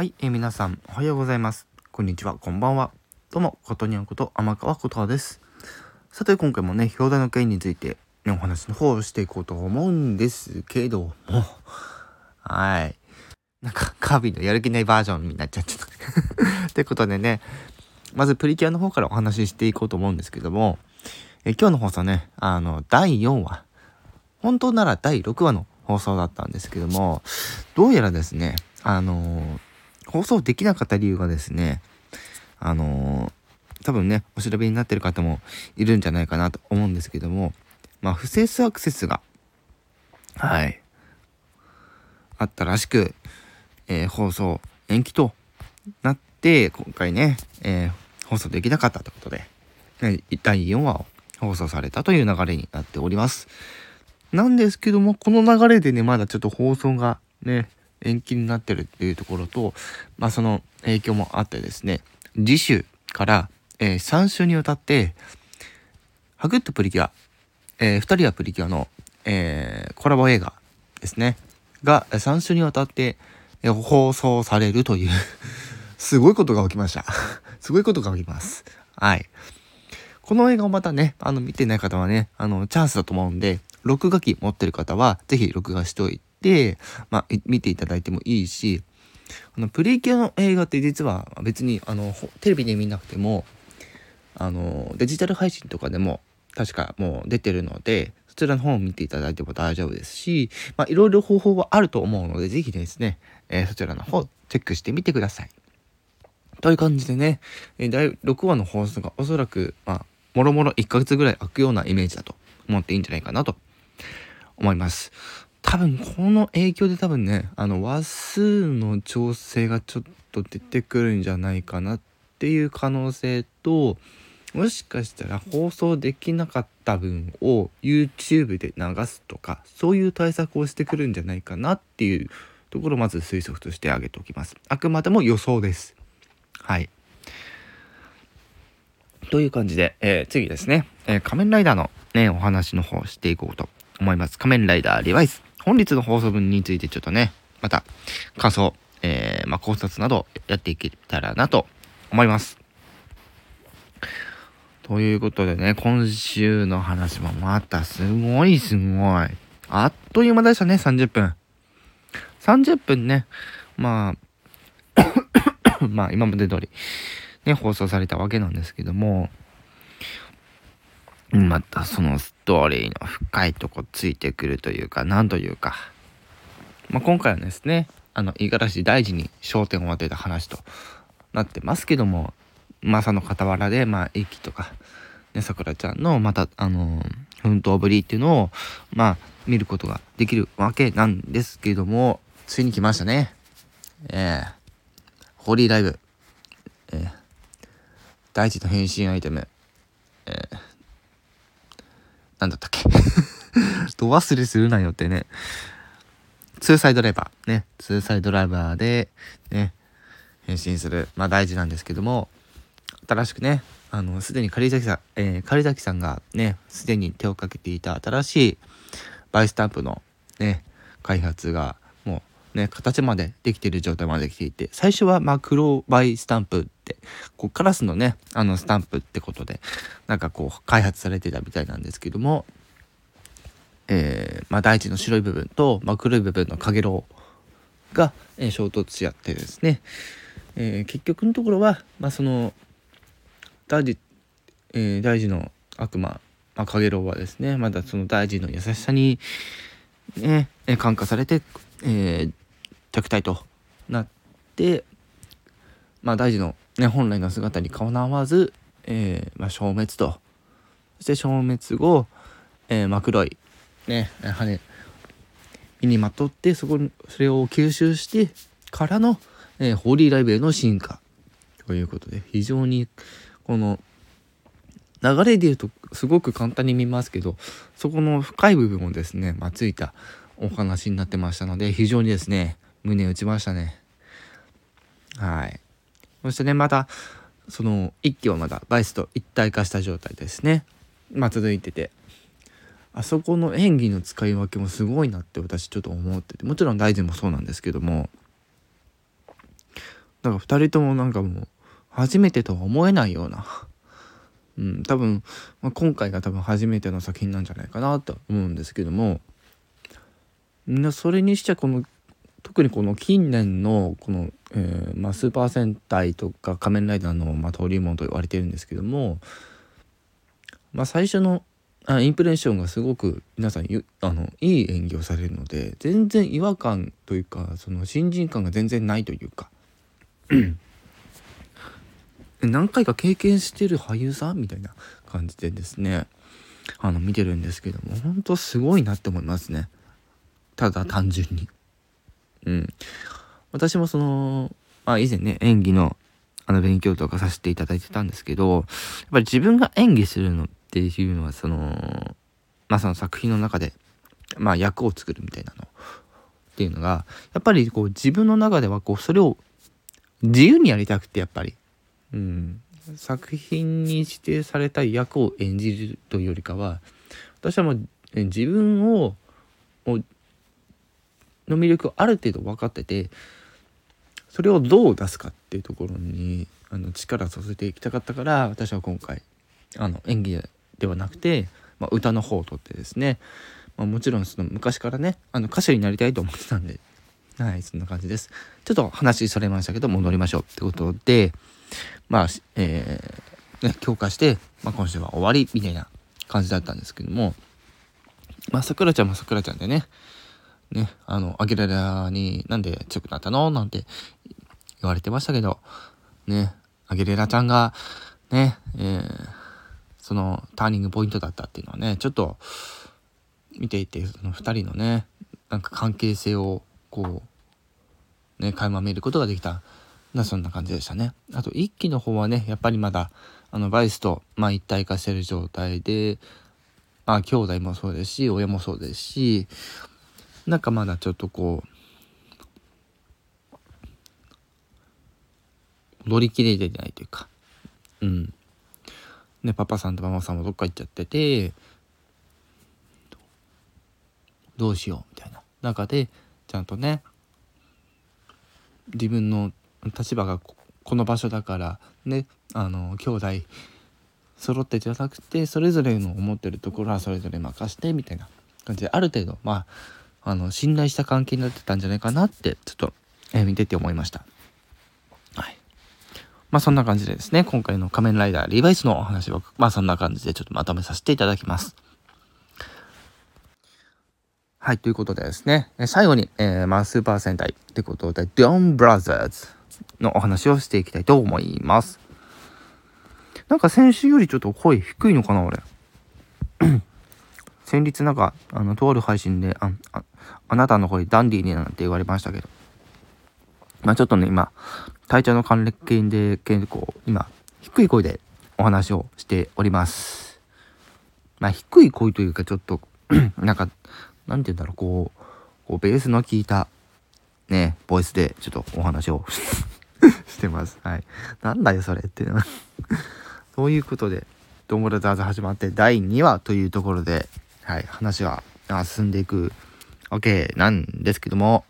はい、えー皆さんおはようございます。こんにちは、こんばんは。どうも、ことにゃんこと天川ことはです。さて、今回もね、表題の件について、ね、お話の方をしていこうと思うんですけども、はい。なんか、カービィのやる気ないバージョンになっちゃってた。ってことでね、まずプリキュアの方からお話ししていこうと思うんですけども、え今日の放送ね、あの、第4話、本当なら第6話の放送だったんですけども、どうやらですね、あのー放送できなかった理由がですね、あのー多分ね、お調べになってる方もいるんじゃないかなと思うんですけども、まあ、不正アクセスが、はい、あったらしく、えー放送延期となって、今回ね、えー放送できなかったということで、ね第4話を放送されたという流れになっております。なんですけども、この流れでね、まだちょっと放送がね、延期になってるっていうところと、まあその影響もあってですね、次週から、え3週にわたって、ハグッとプリキュア、え2人はプリキュアの、えーコラボ映画ですね、が3週にわたって、えー放送されるという、すごいことが起きました。すごいことが起きます。はい。この映画をまたね、あの、見てない方はね、あの、チャンスだと思うんで、録画機持ってる方は、ぜひ録画しておいて、まあ、見ていただいてもいいし、あの、プリキュアの映画って実は別に、あの、テレビで見なくても、あの、デジタル配信とかでも、確かもう出てるので、そちらの方を見ていただいても大丈夫ですし、まあ、いろいろ方法はあると思うので、ぜひですね、えーそちらの方、チェックしてみてください。という感じでね、えー第6話の放送がおそらく、まあ、もろもろ1ヶ月ぐらい空くようなイメージだと思っていいんじゃないかなと思います。多分、この影響で多分ね、あの、話数の調整がちょっと出てくるんじゃないかなっていう可能性と、もしかしたら放送できなかった分を YouTube で流すとか、そういう対策をしてくるんじゃないかなっていうところをまず推測として挙げておきます。あくまでも予想です。はい。という感じで、えー次ですね、えー仮面ライダーのね、お話の方していこうと思います。仮面ライダーリバイス。本日の放送分についてちょっとね、また感想、えーまあ、考察などやっていけたらなと思います。ということでね、今週の話もまたすごいすごい。あっという間でしたね、30分。30分ね、まあ、まあ今まで通り、ね、放送されたわけなんですけども、またそのストーリーの深いとこついてくるというか、なんというか、まあ、今回はですね、あの、五十嵐大臣に焦点を当てた話となってますけども、まあその傍らで、まあ、駅とか、ね、さくらちゃんの、また、あの奮闘ぶりっていうのを、まあ、見ることができるわけなんですけども、ついに来ましたね。ええホーリーライブ。えー第一の変身アイテム。なんだったっけ？ど忘れするなよってね。ツーサイドライバー。ね。ツーサイドライバーで、ね、変身する。まあ大事なんですけども、新しくね、あの、すでに狩崎さん、えー、狩崎さんがね、すでに手をかけていた新しいバイスタンプのね、開発がもうね、形までできている状態までできていて、最初はマクロバイスタンプ、こうカラスのね、あのスタンプってことで、なんかこう開発されてたみたいなんですけども、えー、まあ大地の白い部分と、まあ、黒い部分のかげろうが、えー衝突し合ってですね、えー結局のところは、まあその、大地、えー大地の悪魔、まあ、かげろうはですね、まだその大地の優しさに、ね、えー感化されて、えー弱体となって、まあ、大事の、ね、本来の姿にかなわず、えーまあ、消滅と。そして消滅後、えー、真黒い、ね、羽身にまとってそこそれを吸収してからの、えーホーリーライブへの進化。ということで非常にこの流れで言うとすごく簡単に見ますけどそこの深い部分をですね、まあ、ついたお話になってましたので非常にですね胸打ちましたね。はい。そしてねまたその一機はまだバイスと一体化した状態ですね。まあ続いてて。あそこの演技の使い分けもすごいなって私ちょっと思ってて。もちろん大臣もそうなんですけども。だから2人ともなんかもう初めてとは思えないような。うん、多分、まあ、今回が多分初めての作品なんじゃないかなと思うんですけども。なそれにしちゃこの特にこの近年のこの、えー、まあ、スーパー戦隊とか仮面ライダーの、まあ、登竜門と言われてるんですけども、まあ、最初のあインプレッションがすごく皆さんあのいい演技をされるので全然違和感というかその新人感が全然ないというか。何回か経験してる俳優さんみたいな感じでですねあの見てるんですけども本当すごいなって思いますね。ただ単純に。うん。私もそのまあ以前ね演技のあの勉強とかさせていただいてたんですけどやっぱり自分が演技するのっていうのはそのまあその作品の中でまあ役を作るみたいなの。っていうのがやっぱりこう自分の中ではこうそれを自由にやりたくてやっぱり。うん、作品に指定された役を演じるというよりかは私はもう自分をの魅力をある程度分かっててそれをどう出すかっていうところにあの力をさせていきたかったから私は今回あの演技ではなくて、まあ、歌の方を取ってですね、まあ、もちろんその昔からねあの歌手になりたいと思ってたんではいそんな感じです。ちょっと話それましたけど戻りましょうってことでまあ、えー、ね、強化して、まあ、今週は終わりみたいな感じだったんですけども、まあ、さくらちゃんもさくらちゃんでね、ね、あの、アギレラになんで強くなったの？なんて言われてましたけど、ね、アギレラちゃんが、ね、えー、そのターニングポイントだったっていうのはね、ちょっと見ていて、その2人のね、なんか関係性をこう、ね、垣間見ることができた。なそんな感じでしたね。あと1期の方はねやっぱりまだあのバイスと、まあ、一体化してる状態でまあ兄弟もそうですし親もそうですしなんかまだちょっとこう乗り切れてないというか。うん。ねパパさんとママさんもどっか行っちゃっててどうしようみたいな。中でちゃんとね自分の立場がこの場所だからねあの兄弟揃ってじゃなくてそれぞれの思ってるところはそれぞれ任してみたいな感じである程度まああの信頼した関係になってたんじゃないかなってちょっと、えー、見てて思いました。はい。まあそんな感じでですね今回の仮面ライダーリバイスのお話はまあそんな感じでちょっとまとめさせていただきます。はい、ということでですね、最後に、えー、まあ、スーパー戦隊ってことで、ドンブラザーズのお話をしていきたいと思います。なんか先週よりちょっと声低いのかな、俺。先日なんか、あの、とある配信で、あ、ああなたの声ダンディーになんて言われましたけど。まあちょっとね、今、体調の関連で結構、今、低い声でお話をしております。まあ低い声というか、ちょっと なんか、なんて言うんだろう、こう、こうベースの効いた、ね、ボイスでちょっとお話を してます。はい。なんだよ、それっていうのはそういうことで、ドンブラザーズ始まって第2話というところで、はい、話が進んでいくわけなんですけども、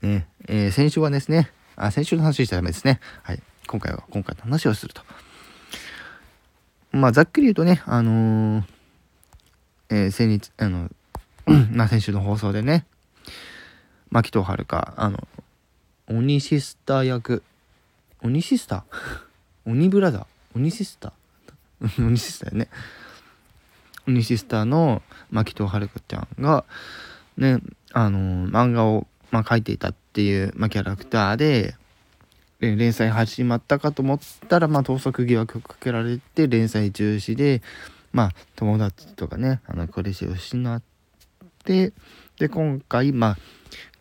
ね、えー、先週はですね、あ、先週の話したらダメですね。はい。今回は、今回の話をすると。まあ、ざっくり言うとね、あのー、えー、先日、あの、まあ、先週の放送でね、牧藤遥あの、鬼シスター役鬼シスター？鬼ブラザー？鬼シスター？鬼シスターよね鬼シスターの牧藤遥ちゃんがねあの漫画を、まあ、描いていたっていう、まあ、キャラクターで連載始まったかと思ったら、まあ、盗作疑惑をかけられて連載中止で、まあ、友達とかねあの彼氏を失ってで今回、まあ、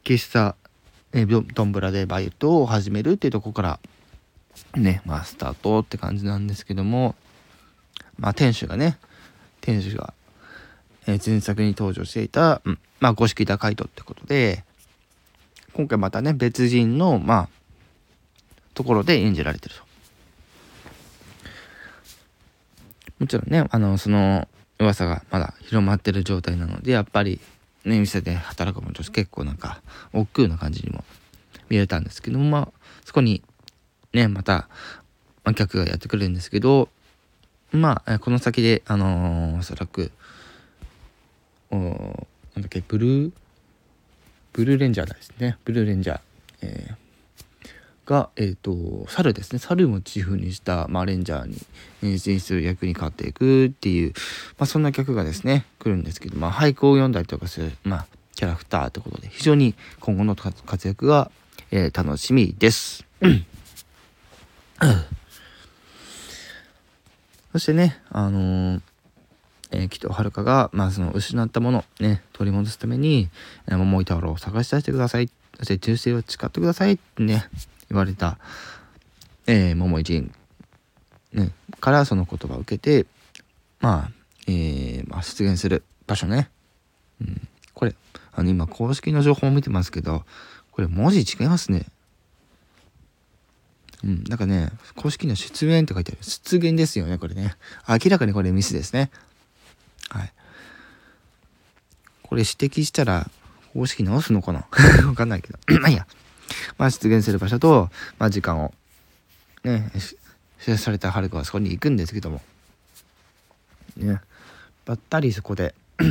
喫茶えー、ドンブラでバイトを始めるっていうとこからねまあスタートって感じなんですけどもまあ店主がね店主が、えー、前作に登場していた、うん、まあ五色高人ってことで今回またね別人のまあところで演じられてると。もちろんねあのその噂がまだ広まってる状態なのでやっぱりね、店で働くも女子結構なんか億劫な感じにも見えたんですけども、まあ、そこにね、また、まあ、客がやってくれるんですけど、まあ、この先で、あのー、おそらく、おなんだっけ、ブルー、ブルーレンジャーですね。ブルーレンジャー。えー、が、えっ、ー、と、猿ですね。猿モチーフにした、まあ、レンジャーに変身する役に変わっていくっていう、まあ、そんな客がですね、来るんですけど、まあ、俳句を読んだりとかする、まあ、キャラクターということで、非常に今後の活躍が、えー、楽しみです。そしてね、あのー、えー、紀藤遥が、まあ、その失ったものね、取り戻すために、え、桃井太郎を探し出してください。そして忠誠を誓ってくださいってね、言われた、えー、桃井仁、ね、からその言葉を受けて、まあ、えー、まあ、出現する場所ね。うん、これ、あの、今、公式の情報を見てますけど、これ文字違いますね。うん、なんかね、公式には出演って書いてある。出現ですよね、これね。明らかにこれミスですね。はい。これ指摘したら、公式直すのかな？わかんないけど。まあいいや。まあ出現する場所と、まあ時間を、ね、指定された春子はそこに行くんですけども。ね。ばったりそこで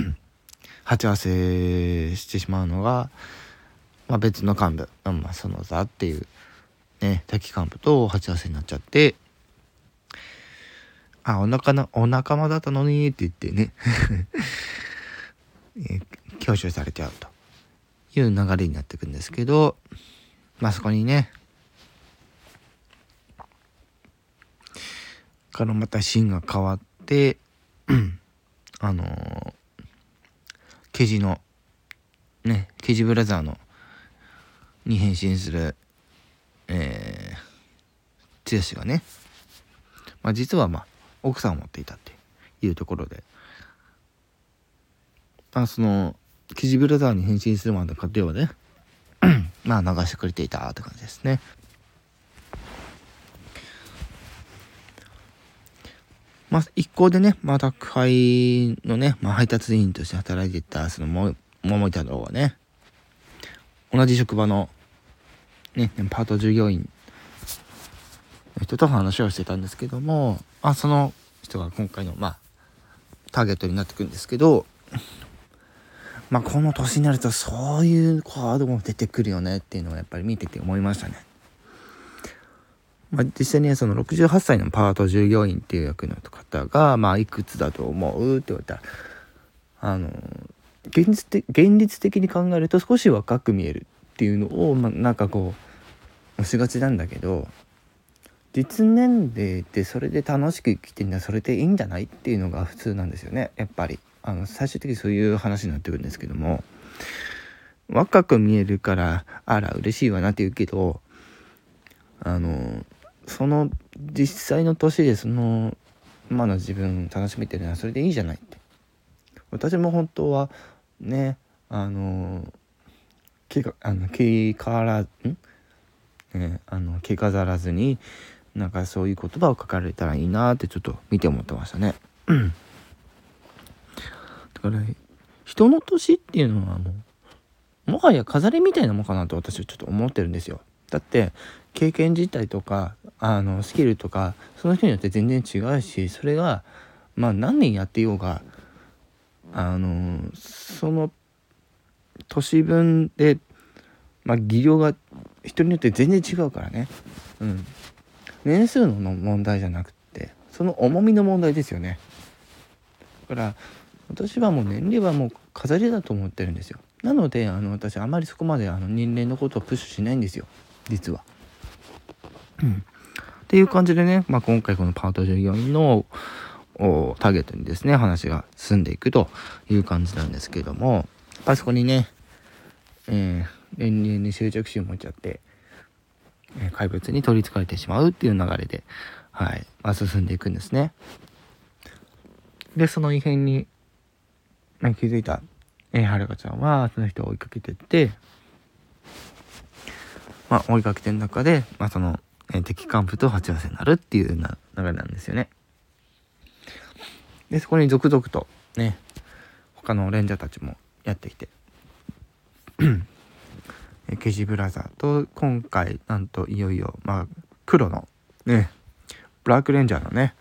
鉢合わせしてしまうのが、まあ、別の幹部、まあ、その座っていうね、敵幹部と鉢合わせになっちゃって、あ、お腹の、お仲間だったのにって言ってね。え強襲されちゃうと。いう流れになっていくんですけど、まあそこにね、からまたシーンが変わって、あのー、ケジの、ね、ケジブラザーの、に変身する、剛がね、まあ、実はまあ奥さんを持っていたっていうところで、まあ、そのキジブラザーに変身するまでの過程はね まあ流してくれていたって感じですね。まあ、一行でね、まあ、宅配のね、まあ、配達員として働いていた、その、も、桃井太郎はね、同じ職場のね、パート従業員人と話をしてたんですけども、あ、その人が今回の、まあ、ターゲットになってくるんですけど、まあ、この年になるとそういうカードも出てくるよねっていうのはやっぱり見てて思いましたね。まあ、実際にその68歳のパート従業員っていう役の方が、まあ、いくつだと思うって言われたら、あの、現実的現実的に考えると少し若く見えるっていうのを、まあ、なんかこう押しがちなんだけど実年齢でそれで楽しく生きてるのはそれでいいんじゃない？っていうのが普通なんですよね。やっぱり。あの最終的にそういう話になってくるんですけども。若く見えるからあら嬉しいわなって言うけどあのその実際の年でその今の自分楽しめてるのはそれでいいじゃないって。私も本当はねあの気があの気からん？ね、あの着飾らずになんかそういう言葉を書かれたらいいなってちょっと見て思ってましたね。だから人の年っていうのはもうもはや飾りみたいなもんかなと私はちょっと思ってるんですよ。だって経験自体とかあのスキルとかその人によって全然違うしそれがまあ何年やっていようがあのその年分でまあ技量が人によって全然違うからねうん年数の問題じゃなくてその重みの問題ですよね。だから私はもう年齢はもう飾りだと思ってるんですよ。なのであの私あまりそこまであの年齢のことをプッシュしないんですよ。実は。うん、っていう感じでね、まあ、今回このパート従業員のターゲットにですね話が進んでいくという感じなんですけどもやっぱりそこにね、えー、年齢に執着心を持っちゃって、怪物に取りつかれてしまうっていう流れで、はい、まあ、進んでいくんですね。で、その異変に、ね、気づいた、えー、はるかちゃんは、その人を追いかけてって、まあ、追いかけてる中で、まあ、その、え、敵幹部と鉢合わせになるっていうな流れなんですよね。で、そこに続々と、ね、他のレンジャーたちもやってきて、ケジブラザーと今回なんといよいよまあ黒のねブラックレンジャーのね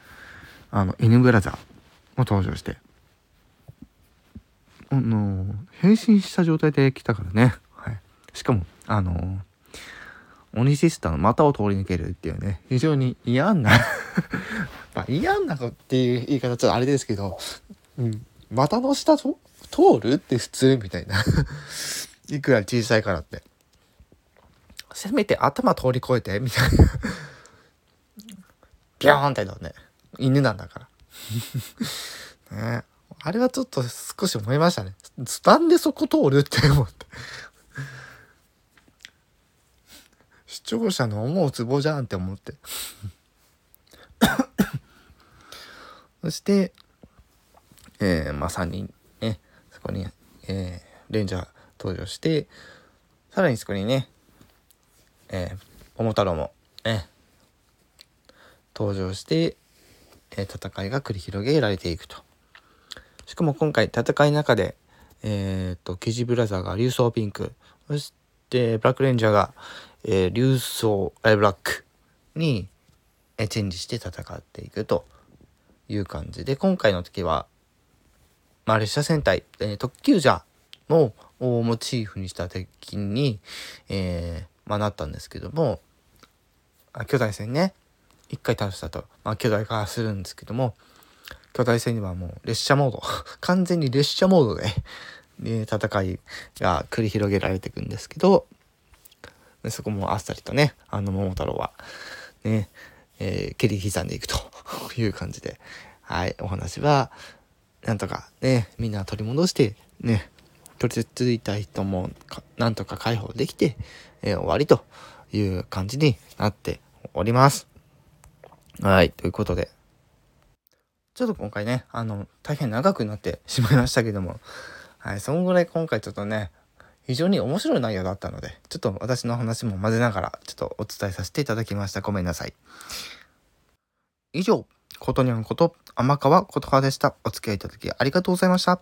あの犬ブラザーも登場してあの変身した状態で来たからね、はい、しかもあの鬼シスターの股を通り抜けるっていうね非常に嫌な まあ嫌な子っていう言い方ちょっとあれですけど、うん、股の下と通るって普通みたいな。いくら小さいからって。せめて頭通り越えてみたいな。ビョーンってのね。犬なんだから。ね。あれはちょっと少し思いましたね。なんでそこ通るって思って。視聴者の思うツボじゃんって思って。そして、えー、まあ3人ね。そこに、えー、レンジャー登場してさらにそこにねえー、桃太郎もね登場して、えー、戦いが繰り広げられていくと。しかも今回戦いの中で、えっ、と、キジブラザーが竜装ピンク、そしてブラックレンジャーが、えー、竜装、えブラックに、えチェンジして戦っていくという感じで、今回の時は、まあ、列車戦隊、えー、特急ジャーのをモチーフにした敵に、えー、まあ、なったんですけども巨大戦ね。一回倒したと、まあ、巨大化するんですけども巨大戦にはもう列車モード。完全に列車モードでで戦いが繰り広げられていくんですけどそこもあっさりとねあの桃太郎はね、えー、蹴り刻んでいくと。いう感じで。はいお話はなんとかねみんな取り戻してね取り付いた人もなんとか解放できて、えー、終わりという感じになっております。はい、ということで、ちょっと今回ね、あの、大変長くなってしまいましたけども、はい、そのぐらい今回ちょっとね、非常に面白い内容だったので、ちょっと私の話も混ぜながら、ちょっとお伝えさせていただきました。ごめんなさい。以上、ことにゃんこと、天川琴葉でした。お付き合いいただきありがとうございました。